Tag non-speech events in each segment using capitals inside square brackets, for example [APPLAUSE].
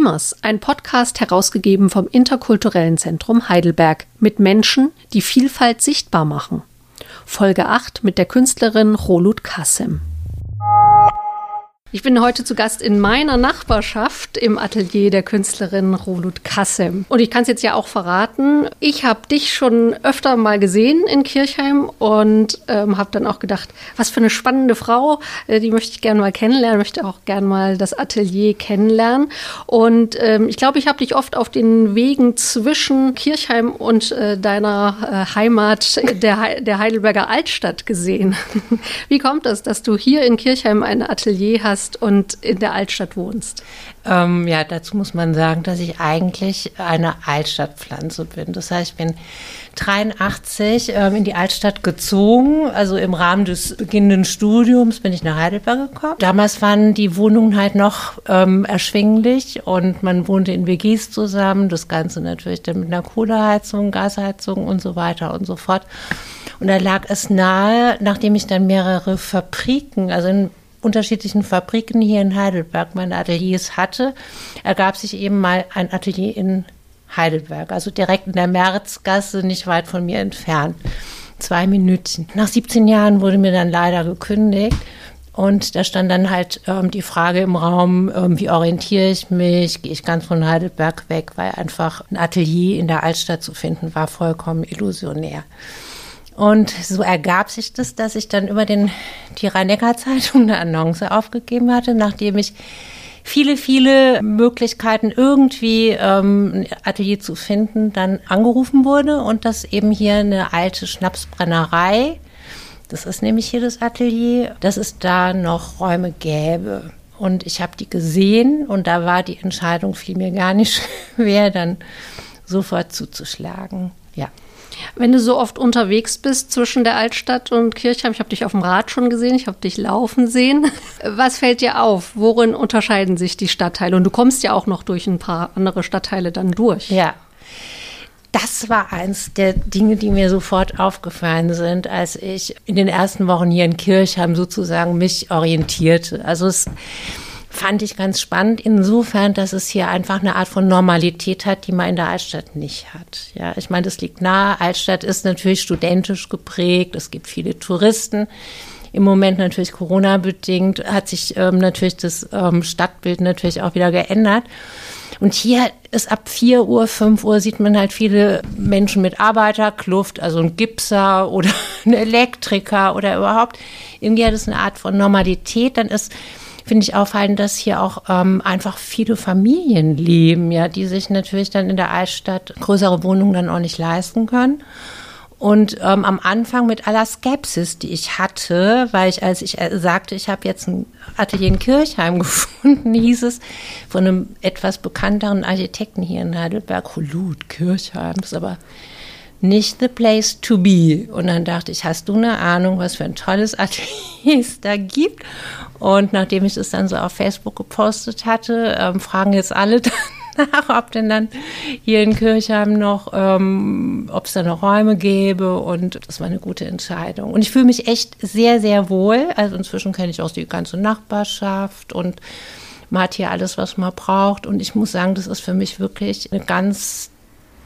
Dreamers, ein Podcast herausgegeben vom Interkulturellen Zentrum Heidelberg mit Menschen, die Vielfalt sichtbar machen. Folge 8 mit der Künstlerin Rolut Kassem. Ich bin heute zu Gast in meiner Nachbarschaft im Atelier der Künstlerin Rolut Kassem. Und ich kann es jetzt ja auch verraten, ich habe dich schon öfter mal gesehen in Kirchheim und ähm, habe dann auch gedacht, was für eine spannende Frau, äh, die möchte ich gerne mal kennenlernen, möchte auch gerne mal das Atelier kennenlernen. Und ähm, ich glaube, ich habe dich oft auf den Wegen zwischen Kirchheim und äh, deiner äh, Heimat der, He der Heidelberger Altstadt gesehen. [LAUGHS] Wie kommt es, dass du hier in Kirchheim ein Atelier hast? Hast und in der Altstadt wohnst? Ähm, ja, dazu muss man sagen, dass ich eigentlich eine Altstadtpflanze bin. Das heißt, ich bin 83 ähm, in die Altstadt gezogen. Also im Rahmen des beginnenden Studiums bin ich nach Heidelberg gekommen. Damals waren die Wohnungen halt noch ähm, erschwinglich und man wohnte in WGs zusammen. Das Ganze natürlich dann mit einer Kohleheizung, Gasheizung und so weiter und so fort. Und da lag es nahe, nachdem ich dann mehrere Fabriken, also in unterschiedlichen Fabriken hier in Heidelberg meine Ateliers hatte, ergab sich eben mal ein Atelier in Heidelberg, also direkt in der Märzgasse, nicht weit von mir entfernt. Zwei Minuten. Nach 17 Jahren wurde mir dann leider gekündigt. Und da stand dann halt ähm, die Frage im Raum, ähm, wie orientiere ich mich? Gehe ich ganz von Heidelberg weg, weil einfach ein Atelier in der Altstadt zu finden war vollkommen illusionär. Und so ergab sich das, dass ich dann über den, die Rhein-Neckar-Zeitung eine Annonce aufgegeben hatte, nachdem ich viele, viele Möglichkeiten irgendwie ähm, ein Atelier zu finden, dann angerufen wurde und dass eben hier eine alte Schnapsbrennerei, das ist nämlich hier das Atelier, dass es da noch Räume gäbe. Und ich habe die gesehen und da war die Entscheidung fiel mir gar nicht [LAUGHS] schwer, dann sofort zuzuschlagen. Ja. Wenn du so oft unterwegs bist zwischen der Altstadt und Kirchheim, ich habe dich auf dem Rad schon gesehen, ich habe dich laufen sehen. [LAUGHS] Was fällt dir auf? Worin unterscheiden sich die Stadtteile? Und du kommst ja auch noch durch ein paar andere Stadtteile dann durch. Ja. Das war eins der Dinge, die mir sofort aufgefallen sind, als ich in den ersten Wochen hier in Kirchheim sozusagen mich orientierte. Also es fand ich ganz spannend, insofern, dass es hier einfach eine Art von Normalität hat, die man in der Altstadt nicht hat. Ja, ich meine, das liegt nahe. Altstadt ist natürlich studentisch geprägt. Es gibt viele Touristen. Im Moment natürlich Corona-bedingt hat sich ähm, natürlich das ähm, Stadtbild natürlich auch wieder geändert. Und hier ist ab 4 Uhr, 5 Uhr sieht man halt viele Menschen mit Arbeiterkluft, also ein Gipser [LAUGHS] oder ein Elektriker oder überhaupt. Irgendwie hat es eine Art von Normalität. Dann ist finde ich auffallend, dass hier auch ähm, einfach viele Familien leben, ja, die sich natürlich dann in der Altstadt größere Wohnungen dann auch nicht leisten können. Und ähm, am Anfang mit aller Skepsis, die ich hatte, weil ich, als ich äh, sagte, ich habe jetzt ein Atelier in Kirchheim [LAUGHS] gefunden, hieß es von einem etwas bekannteren Architekten hier in Heidelberg, Holut, Kirchheim, ist aber nicht the place to be. Und dann dachte ich, hast du eine Ahnung, was für ein tolles [LAUGHS] Atelier es da gibt? Und nachdem ich das dann so auf Facebook gepostet hatte, ähm, fragen jetzt alle [LAUGHS] danach, ob denn dann hier in Kirchheim noch, ähm, ob es da noch Räume gäbe. Und das war eine gute Entscheidung. Und ich fühle mich echt sehr, sehr wohl. Also inzwischen kenne ich auch die ganze Nachbarschaft und man hat hier alles, was man braucht. Und ich muss sagen, das ist für mich wirklich eine ganz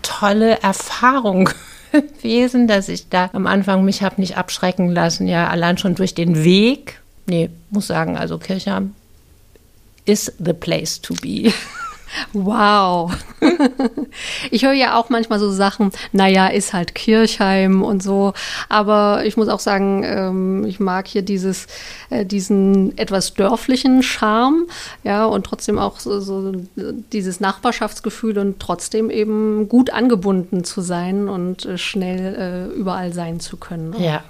tolle Erfahrung [LAUGHS] gewesen, dass ich da am Anfang mich habe nicht abschrecken lassen. Ja, allein schon durch den Weg nee, muss sagen, also Kirchheim is the place to be. [LAUGHS] Wow. ich höre ja auch manchmal so Sachen, naja, ist halt Kirchheim und so. Aber ich muss auch sagen, ähm, ich mag hier dieses, äh, diesen etwas dörflichen Charme, ja, und trotzdem auch so, so, dieses Nachbarschaftsgefühl und trotzdem eben gut angebunden zu sein und äh, schnell äh, überall sein zu können. Ja,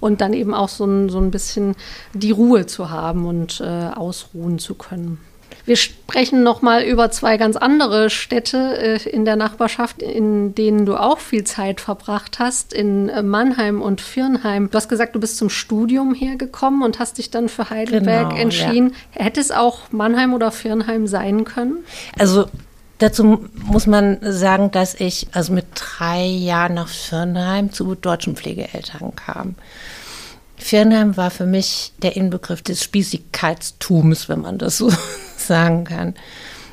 und dann eben auch so ein, so ein bisschen die Ruhe zu haben und ausruhen zu können. Wir sprechen noch mal über zwei ganz andere Städte äh, in der Nachbarschaft, in denen du auch viel Zeit verbracht hast, in äh, Mannheim und Firnheim. Du hast gesagt, du bist zum Studium hergekommen und hast dich dann für Heidelberg genau, entschieden. Ja. Hätte es auch Mannheim oder Firnheim sein können? Also Dazu muss man sagen, dass ich also mit drei Jahren nach Firnheim zu deutschen Pflegeeltern kam. Firnheim war für mich der Inbegriff des Spießigkeitstums, wenn man das so sagen kann.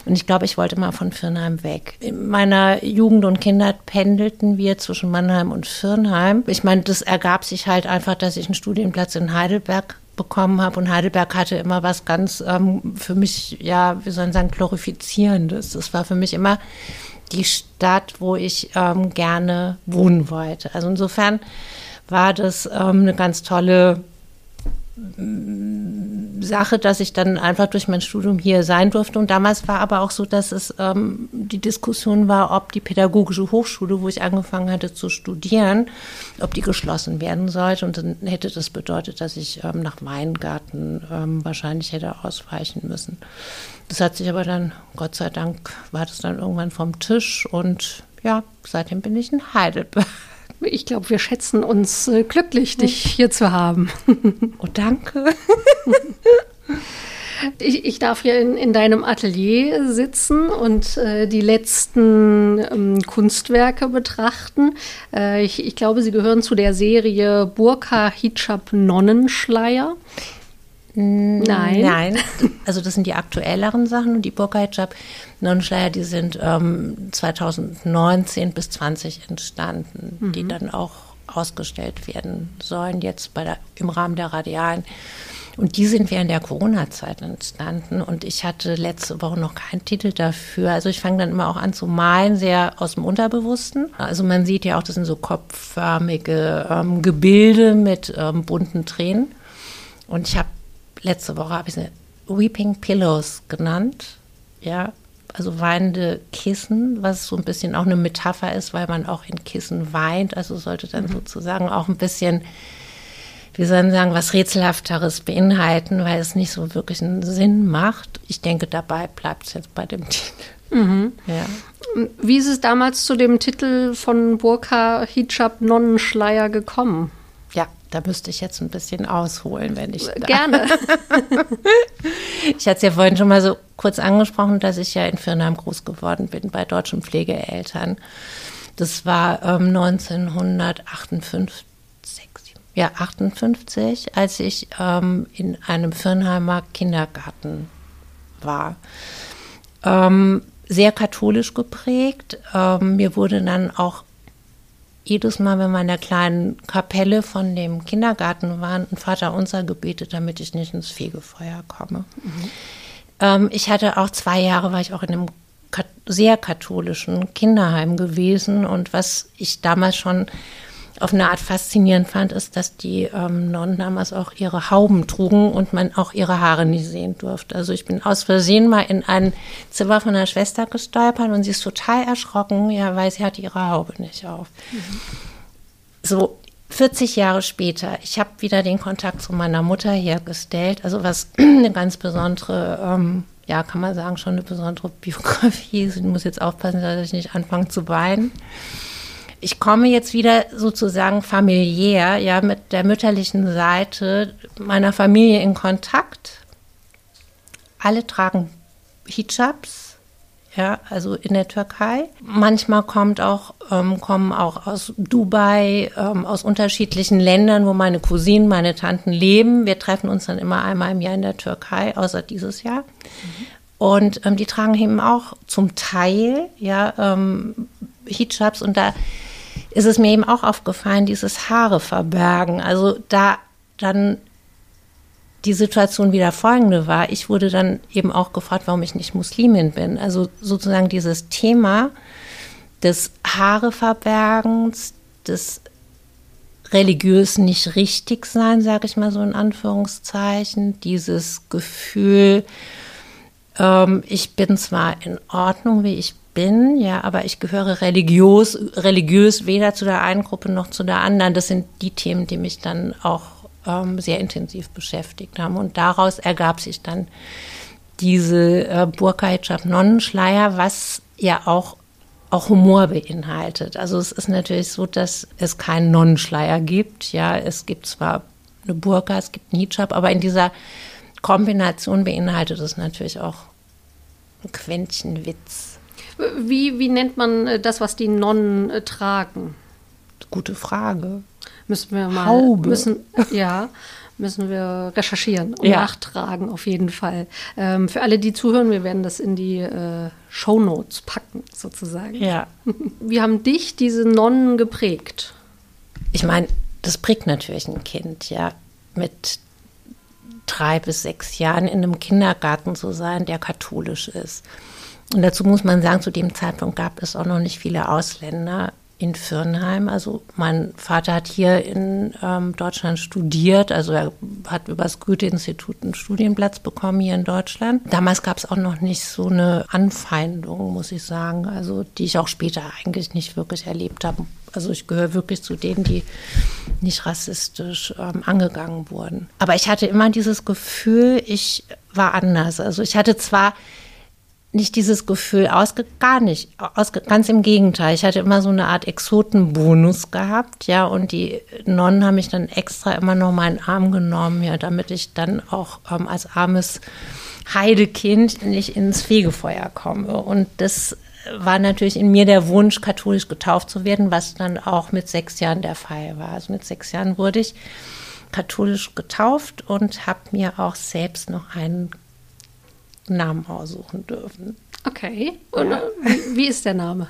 Und ich glaube, ich wollte mal von Firnheim weg. In meiner Jugend und Kindheit pendelten wir zwischen Mannheim und Firnheim. Ich meine, das ergab sich halt einfach, dass ich einen Studienplatz in Heidelberg bekommen habe. Und Heidelberg hatte immer was ganz ähm, für mich, ja, wie soll ich sagen, glorifizierendes. Das war für mich immer die Stadt, wo ich ähm, gerne wohnen wollte. Also insofern war das ähm, eine ganz tolle Sache, dass ich dann einfach durch mein Studium hier sein durfte. Und damals war aber auch so, dass es ähm, die Diskussion war, ob die pädagogische Hochschule, wo ich angefangen hatte zu studieren, ob die geschlossen werden sollte. Und dann hätte das bedeutet, dass ich ähm, nach Weingarten ähm, wahrscheinlich hätte ausweichen müssen. Das hat sich aber dann, Gott sei Dank, war das dann irgendwann vom Tisch. Und ja, seitdem bin ich in Heidelberg. Ich glaube, wir schätzen uns äh, glücklich, dich hier zu haben. [LAUGHS] Oh, danke. [LAUGHS] Ich, ich, darf hier in, in, deinem Atelier sitzen und äh, die letzten ähm, Kunstwerke betrachten. Äh, ich, ich, glaube, sie gehören zu der Serie Burka Hijab Nonnenschleier. Nein. Nein. Also das sind die aktuelleren Sachen und die Burka Hijab Nonnenschleier, die sind ähm, 2019 bis 20 entstanden, mhm. die dann auch ausgestellt werden sollen jetzt bei der, im Rahmen der Radialen. Und die sind während der Corona-Zeit entstanden. Und ich hatte letzte Woche noch keinen Titel dafür. Also ich fange dann immer auch an zu malen, sehr aus dem Unterbewussten. Also man sieht ja auch, das sind so kopfförmige ähm, Gebilde mit ähm, bunten Tränen. Und ich habe letzte Woche habe ich eine Weeping Pillows genannt. Ja, also weinende Kissen, was so ein bisschen auch eine Metapher ist, weil man auch in Kissen weint. Also sollte dann mhm. sozusagen auch ein bisschen wie sollen sagen, was Rätselhafteres beinhalten, weil es nicht so wirklich einen Sinn macht. Ich denke, dabei bleibt es jetzt bei dem [LAUGHS] Titel. Mhm. Ja. Wie ist es damals zu dem Titel von Burka Hijab Nonnenschleier gekommen? Da müsste ich jetzt ein bisschen ausholen, wenn ich. Gerne. [LAUGHS] ich hatte es ja vorhin schon mal so kurz angesprochen, dass ich ja in Firnheim groß geworden bin bei deutschen Pflegeeltern. Das war ähm, 1958 ja, 58, als ich ähm, in einem Firnheimer Kindergarten war. Ähm, sehr katholisch geprägt. Ähm, mir wurde dann auch jedes Mal, wenn wir in der kleinen Kapelle von dem Kindergarten waren, ein Vater unser gebetet, damit ich nicht ins Fegefeuer komme. Mhm. Ähm, ich hatte auch zwei Jahre, war ich auch in einem sehr katholischen Kinderheim gewesen und was ich damals schon auf eine Art faszinierend fand, ist, dass die ähm, Nonnen damals auch ihre Hauben trugen und man auch ihre Haare nicht sehen durfte. Also ich bin aus Versehen mal in ein Zimmer von einer Schwester gestolpert und sie ist total erschrocken, ja, weil sie hatte ihre Haube nicht auf. Mhm. So 40 Jahre später, ich habe wieder den Kontakt zu meiner Mutter hergestellt, also was [CLEARS THROAT] eine ganz besondere ähm, ja, kann man sagen, schon eine besondere Biografie. Ich muss jetzt aufpassen, dass ich nicht anfange zu weinen ich komme jetzt wieder sozusagen familiär, ja, mit der mütterlichen Seite meiner Familie in Kontakt. Alle tragen Hijabs, ja, also in der Türkei. Manchmal kommt auch, ähm, kommen auch aus Dubai, ähm, aus unterschiedlichen Ländern, wo meine Cousinen, meine Tanten leben. Wir treffen uns dann immer einmal im Jahr in der Türkei, außer dieses Jahr. Mhm. Und ähm, die tragen eben auch zum Teil ja, ähm, Hijabs und da ist es mir eben auch aufgefallen, dieses Haare verbergen. Also da dann die Situation wieder folgende war. Ich wurde dann eben auch gefragt, warum ich nicht Muslimin bin. Also sozusagen dieses Thema des Haareverbergens, des religiös nicht richtig sein, sage ich mal so in Anführungszeichen, dieses Gefühl, ähm, ich bin zwar in Ordnung, wie ich bin, ja, aber ich gehöre religiös, religiös weder zu der einen Gruppe noch zu der anderen. Das sind die Themen, die mich dann auch ähm, sehr intensiv beschäftigt haben. Und daraus ergab sich dann diese äh, Burka Hijab Nonnenschleier, was ja auch auch Humor beinhaltet. Also es ist natürlich so, dass es keinen Nonnenschleier gibt. Ja, es gibt zwar eine Burka, es gibt einen Hijab, aber in dieser Kombination beinhaltet es natürlich auch ein Quäntchen Witz. Wie, wie nennt man äh, das, was die Nonnen äh, tragen? Gute Frage. Müssen wir mal. Haube. Müssen, ja. müssen wir recherchieren und Ja. nachtragen, auf jeden Fall. Ähm, für alle, die zuhören, wir werden das in die äh, Show Notes packen, sozusagen. Ja. [LAUGHS] Wie haben dich diese Nonnen geprägt? Ich meine, das prägt natürlich ein Kind, ja, mit drei bis sechs Jahren in einem Kindergarten zu sein, der katholisch ist. Und dazu muss man sagen, zu dem Zeitpunkt gab es auch noch nicht viele Ausländer in Firnheim. Also mein Vater hat hier in ähm, Deutschland studiert, also er hat über das Goethe-Institut einen Studienplatz bekommen hier in Deutschland. Damals gab es auch noch nicht so eine Anfeindung, muss ich sagen, also die ich auch später eigentlich nicht wirklich erlebt habe. Also ich gehöre wirklich zu denen, die nicht rassistisch ähm, angegangen wurden. Aber ich hatte immer dieses Gefühl, ich war anders. Also ich hatte zwar nicht dieses Gefühl ausge gar nicht ausge ganz im Gegenteil. Ich hatte immer so eine Art Exotenbonus gehabt ja und die Nonnen haben mich dann extra immer noch meinen Arm genommen ja damit ich dann auch ähm, als armes Heidekind nicht ins Fegefeuer komme. Und das war natürlich in mir der Wunsch katholisch getauft zu werden was dann auch mit sechs Jahren der Fall war. Also mit sechs Jahren wurde ich katholisch getauft und habe mir auch selbst noch einen Namen aussuchen dürfen. Okay. Und äh, wie, wie ist der Name?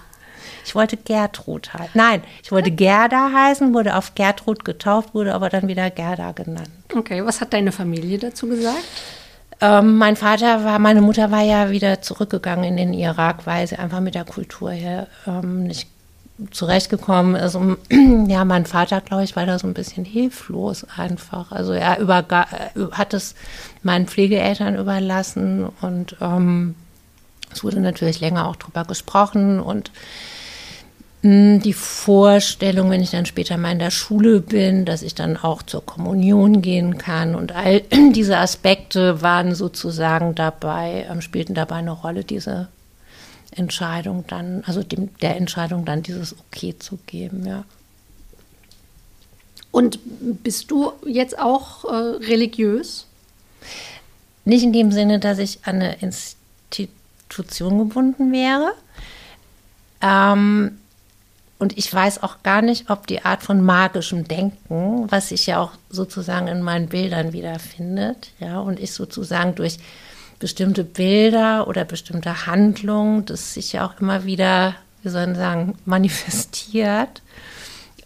Ich wollte Gertrud heißen. Nein, ich wollte Gerda heißen, wurde auf Gertrud getauft, wurde aber dann wieder Gerda genannt. Okay, was hat deine Familie dazu gesagt? Ähm, mein Vater war, meine Mutter war ja wieder zurückgegangen in den Irak, weil sie einfach mit der Kultur hier ähm, nicht zurechtgekommen ist. Und, [CLEARS THROAT] ja, mein Vater, glaube ich, war da so ein bisschen hilflos einfach. Also er überga äh, hat es meinen Pflegeeltern überlassen und ähm, es wurde natürlich länger auch drüber gesprochen und mh, die Vorstellung, wenn ich dann später mal in der Schule bin, dass ich dann auch zur Kommunion gehen kann und all [CLEARS THROAT] diese Aspekte waren sozusagen dabei, ähm, spielten dabei eine Rolle, diese Entscheidung dann, also dem, der Entscheidung dann dieses Okay zu geben, ja. Und bist du jetzt auch äh, religiös? Nicht in dem Sinne, dass ich an eine Institution gebunden wäre. Ähm, und ich weiß auch gar nicht, ob die Art von magischem Denken, was sich ja auch sozusagen in meinen Bildern wiederfindet, ja, und ich sozusagen durch bestimmte Bilder oder bestimmte Handlungen, das sich ja auch immer wieder, wie soll man sagen, [LAUGHS] manifestiert.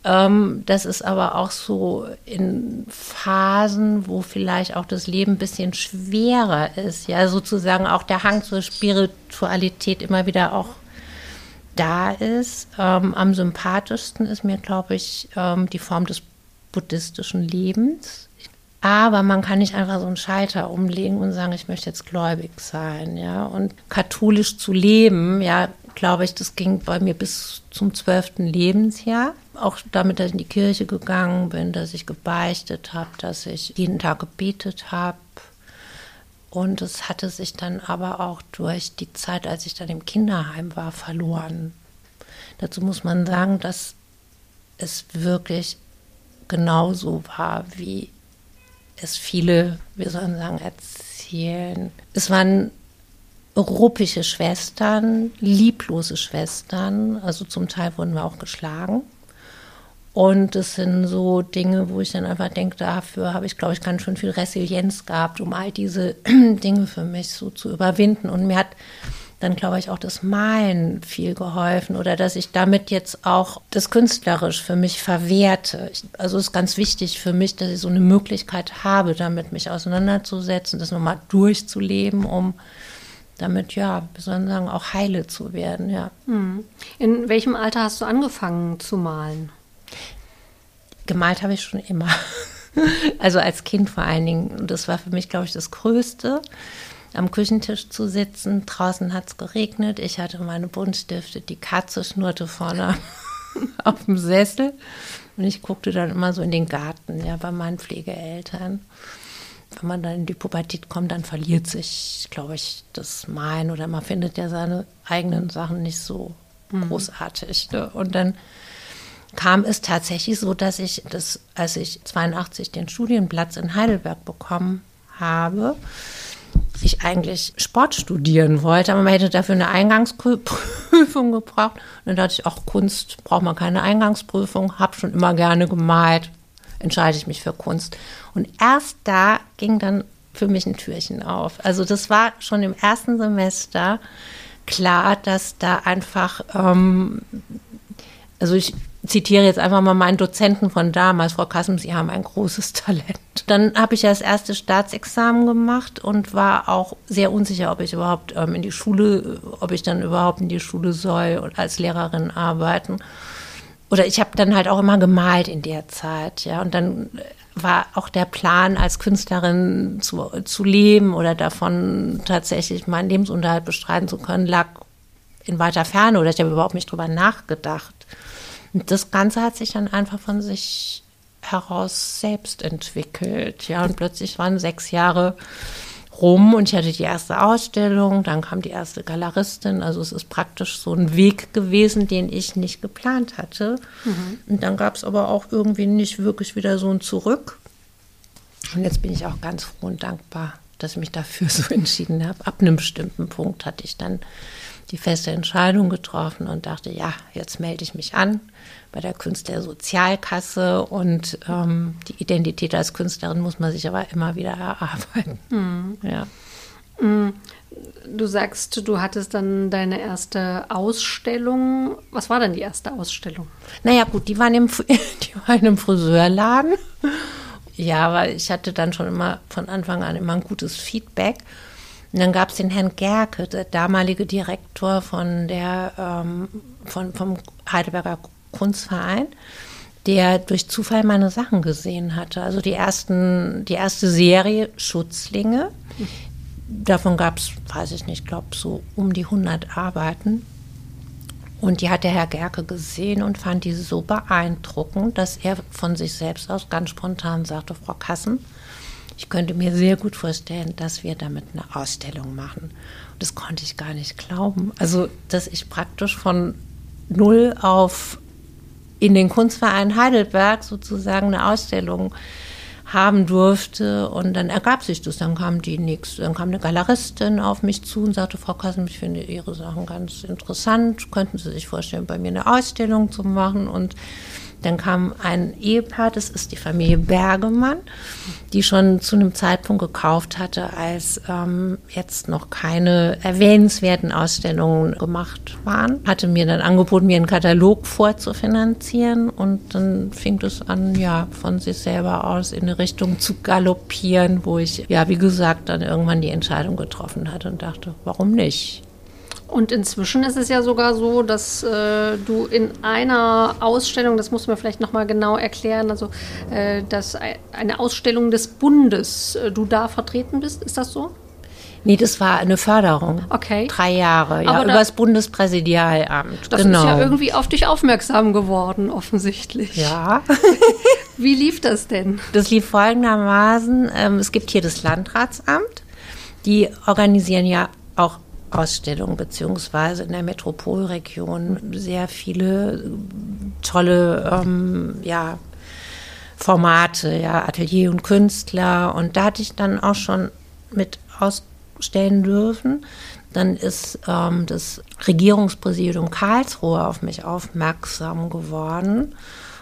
Ähm, das ist aber auch so in Phasen, wo vielleicht auch das Leben ein bisschen schwerer ist, ja, sozusagen auch der Hang zur Spiritualität immer wieder auch da ist. Ähm, am sympathischsten ist mir, glaube ich, ähm, die Form des buddhistischen Lebens. Aber man kann nicht einfach so einen Schalter umlegen und sagen, ich möchte jetzt gläubig sein, ja. Und katholisch zu leben, ja, glaube ich, das ging bei mir bis zum zwölften Lebensjahr. Auch damit, dass ich in die Kirche gegangen bin, dass ich gebeichtet habe, dass ich jeden Tag gebetet habe. Und es hatte sich dann aber auch durch die Zeit, als ich dann im Kinderheim war, verloren. Dazu muss man sagen, dass es wirklich genauso war, wie es viele, wir sollen sagen, erzählen. Es waren ruppische Schwestern, lieblose Schwestern, also zum Teil wurden wir auch geschlagen. Und es sind so Dinge, wo ich dann einfach denke, dafür habe ich, glaube ich, ganz schön viel Resilienz gehabt, um all diese [CLEARS THROAT] Dinge für mich so zu überwinden. Und mir hat dann, glaube ich, auch das Malen viel geholfen oder dass ich damit jetzt auch das künstlerisch für mich verwerte. Ich, also es ist ganz wichtig für mich, dass ich so eine Möglichkeit habe, damit mich auseinanderzusetzen, das nochmal durchzuleben, um damit, ja, wir sollen sagen, auch heile zu werden, ja. In welchem Alter hast du angefangen zu malen? Gemalt habe ich schon immer. [LAUGHS] Also als Kind vor allen Dingen. Und das war für mich, glaube ich, das Größte, am Küchentisch zu sitzen. Draußen hat es geregnet. Ich hatte meine Buntstifte. Die Katze schnurrte vorne [LAUGHS] auf dem Sessel. Und ich guckte dann immer so in den Garten, ja, bei meinen Pflegeeltern. Wenn man dann in die Pubertät kommt, dann verliert sich, glaube ich, das Malen oder man findet ja seine eigenen Sachen nicht so großartig. Ne? Und dann kam es tatsächlich so, dass ich das, als ich 82 den Studienplatz in Heidelberg bekommen habe, ich eigentlich Sport studieren wollte, aber man hätte dafür eine Eingangsprüfung [LAUGHS] gebraucht. Und dann dachte ich, auch Kunst braucht man keine Eingangsprüfung, habe schon immer gerne gemalt. entscheide ich mich für Kunst. Und erst da ging dann für mich ein Türchen auf. Also das war schon im ersten Semester klar, dass da einfach, ähm, also ich zitiere jetzt einfach mal meinen Dozenten von damals, Frau Kassem, Sie haben ein großes [LAUGHS] Talent. Dann habe ich ja das erste Staatsexamen gemacht und war auch sehr unsicher, ob ich überhaupt ähm, in die Schule, ob ich dann überhaupt in die Schule soll und als Lehrerin arbeiten. Oder ich habe dann halt auch immer gemalt in der Zeit, ja. Und dann war auch der Plan, als Künstlerin zu, zu leben oder davon tatsächlich meinen Lebensunterhalt bestreiten zu können, lag in weiter Ferne oder ich habe überhaupt nicht drüber nachgedacht. Und das Ganze hat sich dann einfach von sich heraus selbst entwickelt. Ja, und plötzlich waren sechs Jahre rum und ich hatte die erste Ausstellung, dann kam die erste Galeristin. Also es ist praktisch so ein Weg gewesen, den ich nicht geplant hatte. Mhm. Und dann gab es aber auch irgendwie nicht wirklich wieder so ein Zurück. Und jetzt bin ich auch ganz froh und dankbar, dass ich mich dafür [LAUGHS] so entschieden habe. Ab einem bestimmten Punkt hatte ich dann die feste Entscheidung getroffen und dachte, ja, jetzt melde ich mich an bei der Künstlersozialkasse und ähm, die Identität als Künstlerin muss man sich aber immer wieder erarbeiten. Mhm. [LAUGHS] Ja. Mhm. Du sagst, du hattest dann deine erste Ausstellung. Was war denn die erste Ausstellung? Naja, gut, die waren im, [LAUGHS] die waren im Friseurladen. Ja, weil ich hatte dann schon immer von Anfang an immer ein gutes Feedback. Und dann gab es den Herrn Gerke, der damalige Direktor von der, ähm, von, vom Heidelberger Kunstverein, der durch Zufall meine Sachen gesehen hatte. Also die ersten, die erste Serie Schutzlinge. Davon gab es, weiß ich nicht, glaube so um die 100 Arbeiten. Und die hat der Herr Gerke gesehen und fand die so beeindruckend, dass er von sich selbst aus ganz spontan sagte, Frau Kassen, ich könnte mir sehr gut vorstellen, dass wir damit eine Ausstellung machen. Und das konnte ich gar nicht glauben. Also, dass ich praktisch von null auf in den Kunstverein Heidelberg sozusagen eine Ausstellung haben durfte. Und dann ergab sich das. Dann kam die nächste, dann kam eine Galeristin auf mich zu und sagte, Frau Kassen, ich finde Ihre Sachen ganz interessant. Könnten Sie sich vorstellen, bei mir eine Ausstellung zu machen? Und dann kam ein Ehepaar, das ist die Familie Bergemann, die schon zu einem Zeitpunkt gekauft hatte, als ähm, jetzt noch keine erwähnenswerten Ausstellungen gemacht waren. Hatte mir dann angeboten, mir einen Katalog vorzufinanzieren und dann fing es an, ja, von sich selber aus in eine Richtung zu galoppieren, wo ich, ja, wie gesagt, dann irgendwann die Entscheidung getroffen hatte und dachte, warum nicht? Und inzwischen ist es ja sogar so, dass äh, du in einer Ausstellung, das muss man vielleicht nochmal genau erklären, also äh, dass eine Ausstellung des Bundes, äh, du da vertreten bist, ist das so? Nee, das war eine Förderung. Okay. Drei Jahre, ja, über das Bundespräsidialamt. Das genau. ist ja irgendwie auf dich aufmerksam geworden, offensichtlich. Ja. [LAUGHS] Wie lief das denn? Das lief folgendermaßen. Ähm, es gibt hier das Landratsamt. Die organisieren ja auch Ausstellung beziehungsweise in der Metropolregion sehr viele tolle ähm, ja, Formate, ja, Atelier und Künstler. Und da hatte ich dann auch schon mit ausstellen dürfen. Dann ist ähm, das Regierungspräsidium Karlsruhe auf mich aufmerksam geworden.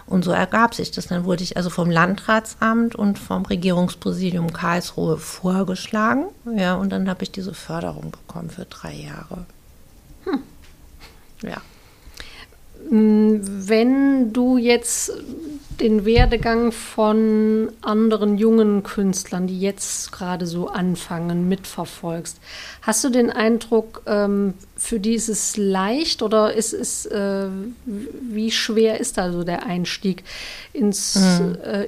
Und so ergab sich das. Dann wurde ich also vom Landratsamt und vom Regierungspräsidium Karlsruhe vorgeschlagen. Ja, und dann habe ich diese Förderung bekommen für drei Jahre. Hm. Ja. Wenn du jetzt den Werdegang von anderen jungen Künstlern, die jetzt gerade so anfangen, mitverfolgst, hast du den Eindruck, ähm, für die ist es leicht oder ist es, äh, wie schwer ist da so der Einstieg ins, mhm. äh,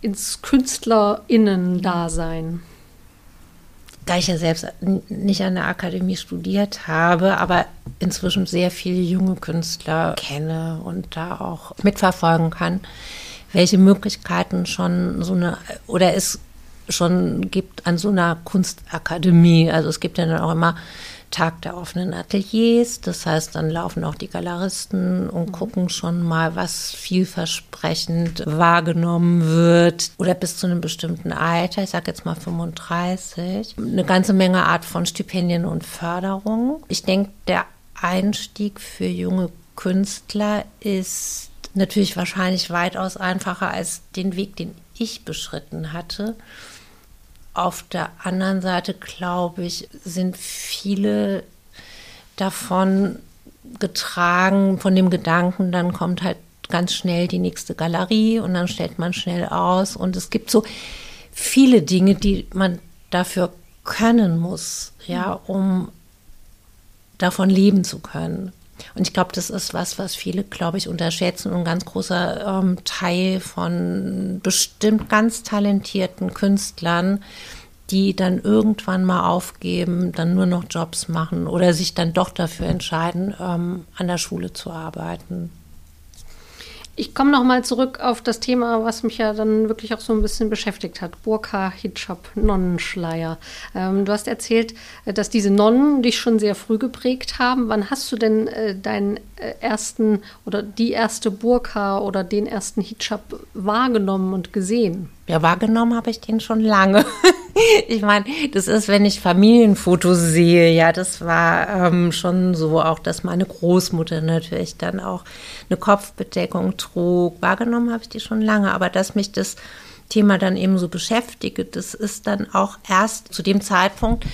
ins KünstlerInnen-Dasein? Da ich ja selbst nicht an der Akademie studiert habe, aber inzwischen sehr viele junge Künstler kenne und da auch mitverfolgen kann, welche Möglichkeiten schon so eine oder es schon gibt an so einer Kunstakademie. Also es gibt ja dann auch immer Tag der offenen Ateliers. Das heißt, dann laufen auch die Galeristen und mhm. gucken schon mal, was vielversprechend wahrgenommen wird oder bis zu einem bestimmten Alter, ich sage jetzt mal 35, eine ganze Menge Art von Stipendien und Förderung. Ich denke, der Einstieg für junge Künstler ist natürlich wahrscheinlich weitaus einfacher als den Weg, den ich beschritten hatte. Auf der anderen Seite, glaube ich, sind viele davon getragen, von dem Gedanken, dann kommt halt ganz schnell die nächste Galerie und dann stellt man schnell aus. Und es gibt so viele Dinge, die man dafür können muss, ja, um davon leben zu können. Und ich glaube, das ist was, was viele, glaube ich, unterschätzen und ein ganz großer ähm, Teil von bestimmt ganz talentierten Künstlern, die dann irgendwann mal aufgeben, dann nur noch Jobs machen oder sich dann doch dafür entscheiden, ähm, an der Schule zu arbeiten. Ich komme noch mal zurück auf das Thema, was mich ja dann wirklich auch so ein bisschen beschäftigt hat. Burka, Hijab, Nonnenschleier. Ähm, du hast erzählt, äh, dass diese Nonnen dich schon sehr früh geprägt haben. Wann hast du denn äh, deinen äh, ersten oder die erste Burka oder den ersten Hijab wahrgenommen und gesehen? Ja, wahrgenommen habe ich den schon lange. [LAUGHS] [LAUGHS] ich meine, das ist, wenn ich Familienfotos sehe, ja, das war ähm, schon so, auch dass meine Großmutter natürlich dann auch eine Kopfbedeckung trug. Wahrgenommen habe ich die schon lange, aber dass mich das Thema dann eben so beschäftige, das ist dann auch erst zu dem Zeitpunkt,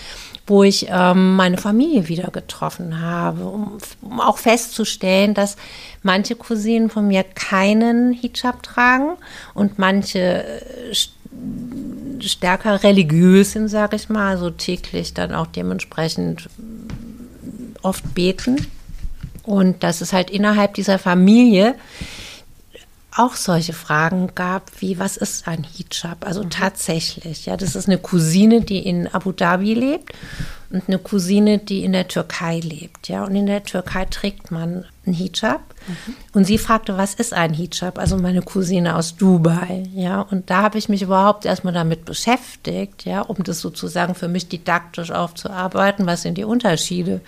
wo ich ähm, meine Familie wieder getroffen habe, um, um, auch festzustellen, dass manche Cousinen von mir keinen Hijab tragen und manche äh, stärker religiös sind, sage ich mal, also täglich dann auch dementsprechend oft beten. Und dass es halt innerhalb dieser Familie auch solche Fragen gab, wie was ist ein Hijab? Also mhm. tatsächlich, ja, das ist eine Cousine, die in Abu Dhabi lebt und eine Cousine, die in der Türkei lebt, ja, und in der Türkei trägt man einen Hijab. Mhm. Und sie fragte, was ist ein Hijab? Also meine Cousine aus Dubai, ja, und da habe ich mich überhaupt erstmal damit beschäftigt, ja, um das sozusagen für mich didaktisch aufzuarbeiten, was sind die Unterschiede?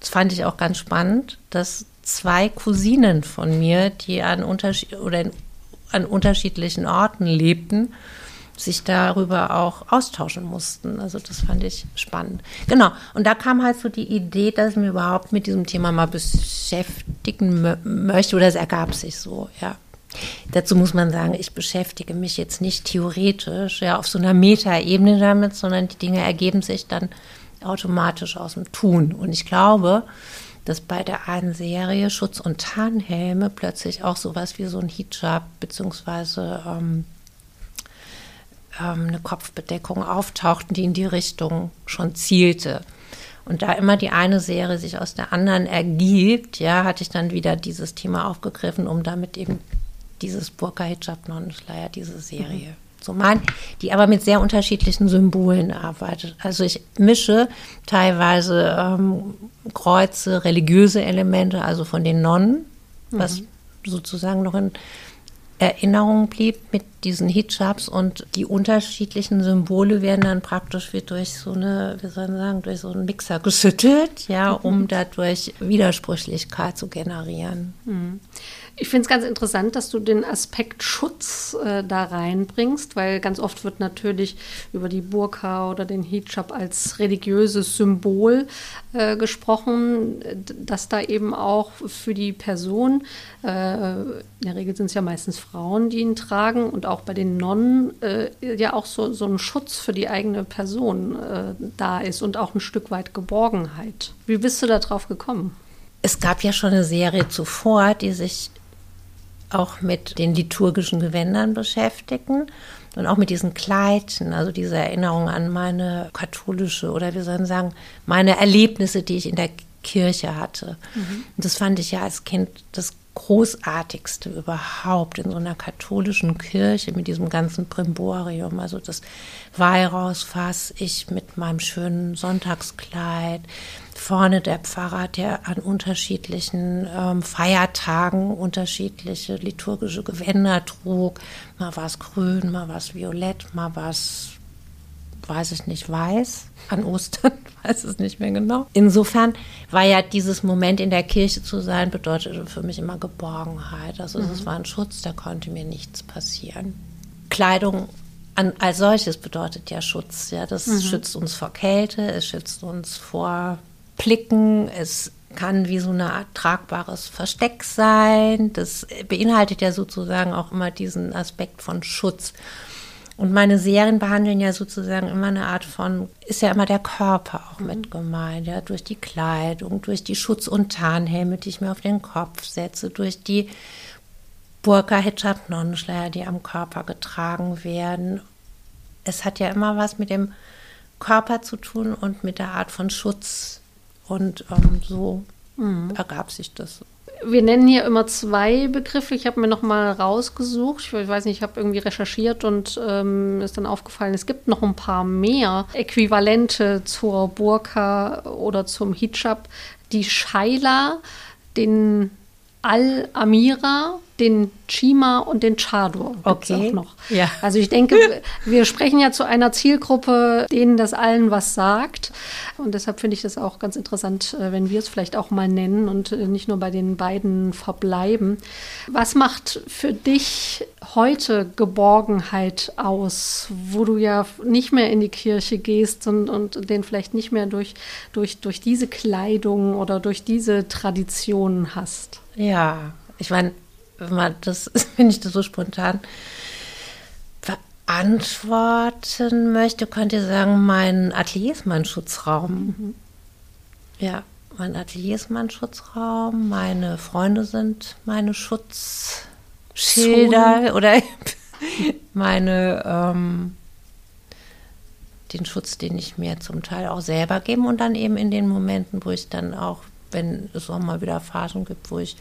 Das fand ich auch ganz spannend, dass zwei Cousinen von mir, die an, Unterschied oder in, an unterschiedlichen Orten lebten, sich darüber auch austauschen mussten. Also das fand ich spannend. Genau. Und da kam halt so die Idee, dass ich mich überhaupt mit diesem Thema mal beschäftigen möchte oder es ergab sich so, ja. Dazu muss man sagen, ich beschäftige mich jetzt nicht theoretisch, ja, auf so einer Metaebene damit, sondern die Dinge ergeben sich dann automatisch aus dem Tun. Und ich glaube, dass bei der einen Serie Schutz- und Tarnhelme plötzlich auch sowas wie so ein Hijab beziehungsweise ähm, ähm, eine Kopfbedeckung auftauchten, die in die Richtung schon zielte. Und da immer die eine Serie sich aus der anderen ergibt, ja, hatte ich dann wieder dieses Thema aufgegriffen, um damit eben dieses Burka Hijab Nonnenschleier, diese Serie mhm so mein, die aber mit sehr unterschiedlichen Symbolen arbeitet. Also ich mische teilweise ähm, Kreuze, religiöse Elemente, also von den Nonnen, mhm. was sozusagen noch in Erinnerung blieb mit diesen Hijabs und die unterschiedlichen Symbole werden dann praktisch wie durch so eine, wie soll man sagen, durch so einen Mixer geschüttelt, ja, um mhm. dadurch Widersprüchlichkeit zu generieren. Mhm. Ich finde es ganz interessant, dass du den Aspekt Schutz äh, da reinbringst, weil ganz oft wird natürlich über die Burka oder den Hijab als religiöses Symbol äh, gesprochen, dass da eben auch für die Person, äh, in der Regel sind es ja meistens Frauen, die ihn tragen, und auch bei den Nonnen äh, ja auch so, so ein Schutz für die eigene Person äh, da ist und auch ein Stück weit Geborgenheit. Wie bist du da drauf gekommen? Es gab ja schon eine Serie zuvor, die sich auch mit den liturgischen Gewändern beschäftigen und auch mit diesen Kleidchen, also diese Erinnerung an meine katholische oder wir sollen sagen, meine Erlebnisse, die ich in der Kirche hatte. Mhm. Und das fand ich ja als Kind das Großartigste überhaupt in so einer katholischen Kirche mit diesem ganzen Primborium, also das Weihrauchsfass, ich mit meinem schönen Sonntagskleid, vorne der Pfarrer, der an unterschiedlichen ähm, Feiertagen unterschiedliche liturgische Gewänder trug. Mal war es grün, mal war es violett, mal war es, weiß ich nicht, weiß. An Ostern [LAUGHS] weiß es nicht mehr genau. Insofern war ja dieses Moment in der Kirche zu sein, bedeutete für mich immer Geborgenheit. Also mhm. es war ein Schutz, da konnte mir nichts passieren. Kleidung an, als solches bedeutet ja Schutz. Ja, das mhm. schützt uns vor Kälte, es schützt uns vor Plicken, es kann wie so eine Art tragbares Versteck sein. Das beinhaltet ja sozusagen auch immer diesen Aspekt von Schutz. Und meine Serien behandeln ja sozusagen immer eine Art von, ist ja immer der Körper auch mhm. mit gemeint, ja, durch die Kleidung, durch die Schutz- und Tarnhelme, die ich mir auf den Kopf setze, durch die Burka, Hijab, Nonnenschleier, die am Körper getragen werden. Es hat ja immer was mit dem Körper zu tun und mit der Art von Schutz. Und ähm, so mhm. ergab sich das wir nennen hier immer zwei Begriffe. Ich habe mir noch mal rausgesucht. Ich weiß nicht, ich habe irgendwie recherchiert und ähm, ist dann aufgefallen, es gibt noch ein paar mehr Äquivalente zur Burka oder zum Hijab. Die Shaila, den Al-Amira, den Chima und den Chadur. Okay. Auch noch. Ja. Also ich denke, [LAUGHS] wir sprechen ja zu einer Zielgruppe, denen das allen was sagt. Und deshalb finde ich das auch ganz interessant, äh, wenn wir es vielleicht auch mal nennen und äh, nicht nur bei den beiden verbleiben. Was macht für dich heute Geborgenheit aus, wo du ja nicht mehr in die Kirche gehst und, und den vielleicht nicht mehr durch, durch, durch diese Kleidung oder durch diese Traditionen hast? Ja, ich meine, man das, [LAUGHS] wenn ich das so spontan beantworten möchte, könnt ihr sagen, mein Atelier ist mein Schutzraum. Mhm. Ja, mein Atelier ist mein Schutzraum, meine Freunde sind meine Schutzschilder oder [LAUGHS] meine ähm, den Schutz, den ich mir zum Teil auch selber gebe und dann eben in den Momenten, wo ich dann auch, wenn es auch mal wieder Phasen gibt, wo ich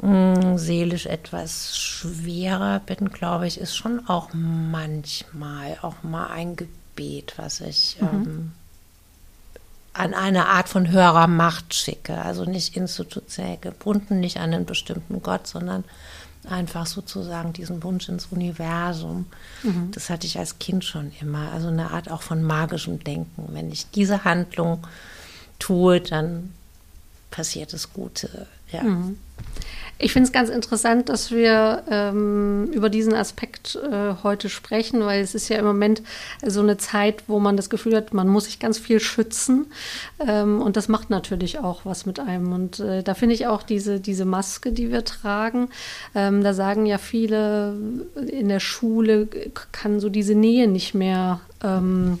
mh, seelisch etwas schwerer bin, glaube ich, ist schon auch manchmal auch mal ein Gebet, was ich mhm. ähm, an eine Art von höherer Macht schicke. Also nicht institutionell gebunden, nicht an einen bestimmten Gott, sondern einfach sozusagen diesen Wunsch ins Universum. Mhm. Das hatte ich als Kind schon immer. Also eine Art auch von magischem Denken. Wenn ich diese Handlung tue, dann passiert das Gute. Ja. Mhm. Ich finde es ganz interessant, dass wir ähm, über diesen Aspekt äh, heute sprechen, weil es ist ja im Moment so eine Zeit, wo man das Gefühl hat, man muss sich ganz viel schützen. Ähm, und das macht natürlich auch was mit einem. Und äh, da finde ich auch diese, diese Maske, die wir tragen, ähm, da sagen ja viele, in der Schule kann so diese Nähe nicht mehr ähm,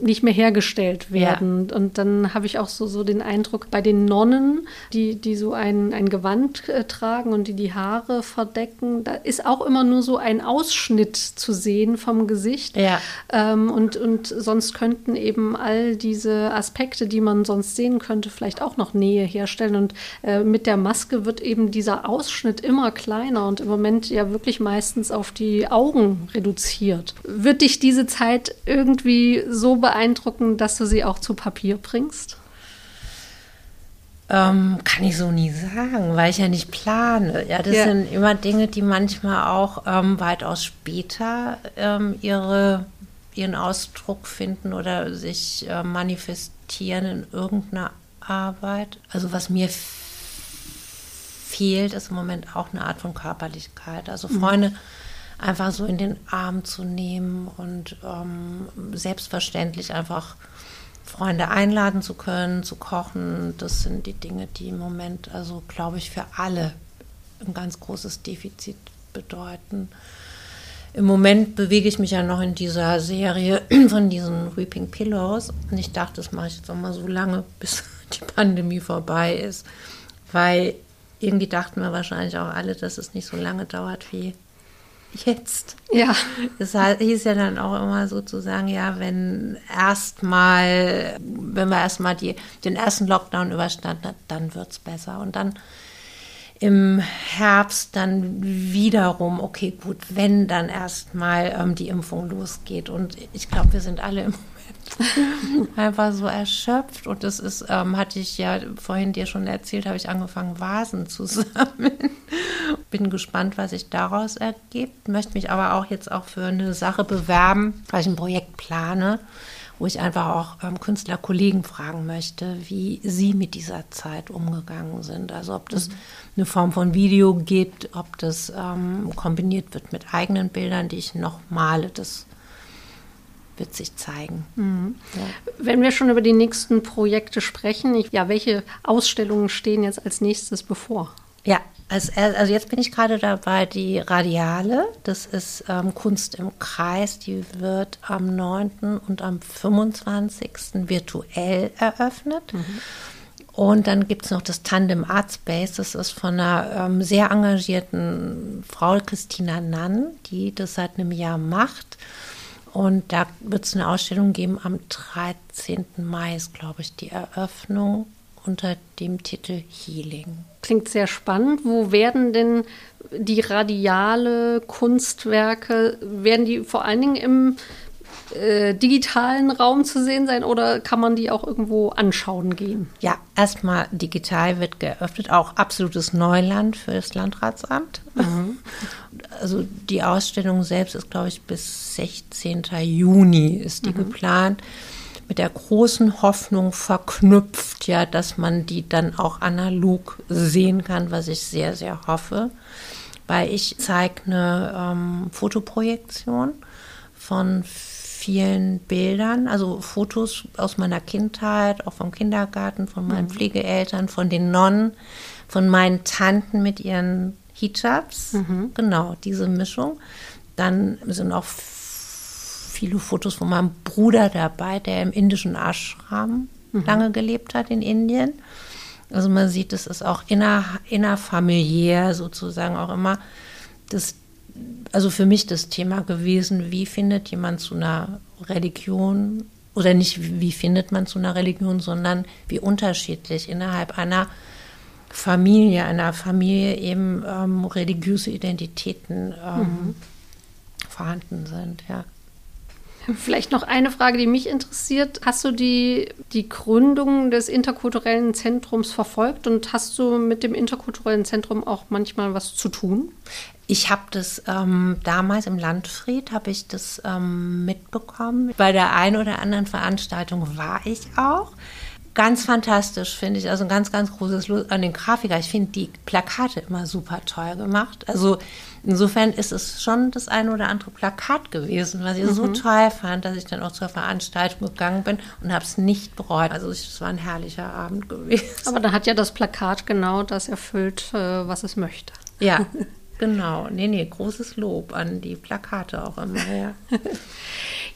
nicht mehr hergestellt werden. Ja. Und dann habe ich auch so, so den Eindruck, bei den Nonnen, die, die so ein, ein Gewand äh, tragen und die die Haare verdecken, da ist auch immer nur so ein Ausschnitt zu sehen vom Gesicht. Ja. Ähm, und, und sonst könnten eben all diese Aspekte, die man sonst sehen könnte, vielleicht auch noch Nähe herstellen. Und äh, mit der Maske wird eben dieser Ausschnitt immer kleiner und im Moment ja wirklich meistens auf die Augen reduziert. Wird dich diese Zeit irgendwie so beeindrucken, dass du sie auch zu Papier bringst? Ähm, kann ich so nie sagen, weil ich ja nicht plane. Ja, das ja. sind immer Dinge, die manchmal auch ähm, weitaus später ähm, ihre, ihren Ausdruck finden oder sich äh, manifestieren in irgendeiner Arbeit. Also was mir fehlt, ist im Moment auch eine Art von Körperlichkeit. Also mhm. Freunde. Mhm einfach so in den Arm zu nehmen und ähm, selbstverständlich einfach Freunde einladen zu können, zu kochen. Das sind die Dinge, die im Moment, also glaube ich, für alle ein ganz großes Defizit bedeuten. Im Moment bewege ich mich ja noch in dieser Serie [CLEARS THROAT] von diesen Weeping Pillows. Und ich dachte, das mache ich jetzt auch mal so lange, [LAUGHS] bis die Pandemie vorbei ist. Weil irgendwie dachten wir wahrscheinlich auch alle, dass es nicht so lange dauert wie jetzt. Ja. Es hieß ja dann auch immer sozusagen, ja, wenn erstmal, wenn wir erstmal den ersten Lockdown überstanden hat, dann wird es besser. Und dann im Herbst dann wiederum, okay, gut, wenn dann erstmal ähm, die Impfung losgeht. Und ich glaube, wir sind alle im Moment [LAUGHS] einfach so erschöpft. Und das ist, ähm, hatte ich ja vorhin dir schon erzählt, habe ich angefangen, Vasen zu [LAUGHS] sammeln. Bin gespannt, was sich daraus ergibt. Möchte mich aber auch jetzt auch für eine Sache bewerben, weil ich ein Projekt plane wo ich einfach auch ähm, Künstlerkollegen fragen möchte, wie sie mit dieser Zeit umgegangen sind. Also ob das mhm. eine Form von Video gibt, ob das ähm, kombiniert wird mit eigenen Bildern, die ich noch male. Das wird sich zeigen. Mhm. Ja. Wenn wir schon über die nächsten Projekte sprechen, ich, ja, welche Ausstellungen stehen jetzt als nächstes bevor? Ja, also, also jetzt bin ich gerade dabei, die Radiale, das ist ähm, Kunst im Kreis, die wird am 9. und am 25. virtuell eröffnet. Mhm. Und dann gibt es noch das Tandem Art Space, das ist von einer ähm, sehr engagierten Frau, Christina Nann, die das seit einem Jahr macht. Und da wird es eine Ausstellung geben am 13. Mai, ist, glaube ich, die Eröffnung unter dem Titel Healing. Klingt sehr spannend. Wo werden denn die radiale Kunstwerke, werden die vor allen Dingen im äh, digitalen Raum zu sehen sein oder kann man die auch irgendwo anschauen gehen? Ja, erstmal digital wird geöffnet, auch absolutes Neuland für das Landratsamt. Mhm. [LAUGHS] Also die Ausstellung selbst ist, glaube ich, bis 16. Juni ist die mhm. geplant mit der großen Hoffnung verknüpft, ja, dass man die dann auch analog sehen kann, was ich sehr, sehr hoffe. Weil ich zeige eine ähm, Fotoprojektion von vielen Bildern, also Fotos aus meiner Kindheit, auch vom Kindergarten, von meinen mhm. Pflegeeltern, von den Nonnen, von meinen Tanten mit ihren Hijabs. Mhm. Genau, diese Mischung. Dann sind auch viele Fotos von meinem Bruder dabei, der im indischen Ashram mhm. lange gelebt hat in Indien. Also man sieht, es ist auch inner, innerfamiliär sozusagen auch immer das, also für mich das Thema gewesen, wie findet jemand zu einer Religion oder nicht, wie findet man zu einer Religion, sondern wie unterschiedlich innerhalb einer Familie, einer Familie eben ähm, religiöse Identitäten ähm, mhm. vorhanden sind, ja. [LAUGHS] Vielleicht noch eine Frage, die mich interessiert. Hast du die, die Gründung des interkulturellen Zentrums verfolgt und hast du mit dem interkulturellen Zentrum auch manchmal was zu tun? Ich habe das ähm, damals im Landfried, habe ich das ähm, mitbekommen. Bei der einen oder anderen Veranstaltung war ich auch. Ganz fantastisch, finde ich. Also ein ganz, ganz großes Los an den Grafiker. Ich finde die Plakate immer super toll gemacht. Also insofern ist es schon das eine oder andere Plakat gewesen, was ich mhm. so toll fand, dass ich dann auch zur Veranstaltung gegangen bin und habe es nicht bereut. Also es war ein herrlicher Abend gewesen. Aber da hat ja das Plakat genau das erfüllt, äh, was es möchte. Ja, [LAUGHS] genau. Nee, nee, großes Lob an die Plakate auch immer, ja. [LAUGHS]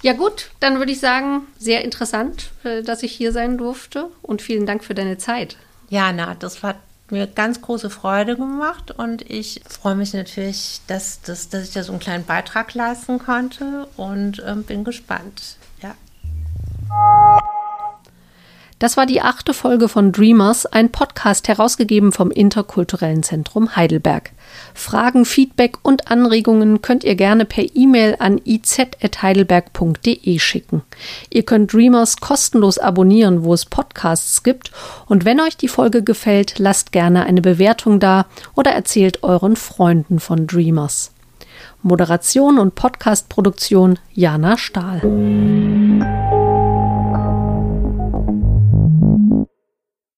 Ja gut, dann würde ich sagen, sehr interessant, äh, dass ich hier sein durfte und vielen Dank für deine Zeit. Ja, na, das hat mir ganz große Freude gemacht und ich freue mich natürlich, dass, dass, dass ich da so einen kleinen Beitrag leisten konnte und ähm, bin gespannt. Ja. Das war die achte Folge von Dreamers, ein Podcast herausgegeben vom Interkulturellen Zentrum Heidelberg. Fragen, Feedback und Anregungen könnt ihr gerne per E-Mail an iz.heidelberg.de schicken. Ihr könnt Dreamers kostenlos abonnieren, wo es Podcasts gibt. Und wenn euch die Folge gefällt, lasst gerne eine Bewertung da oder erzählt euren Freunden von Dreamers. Moderation und Podcastproduktion Jana Stahl.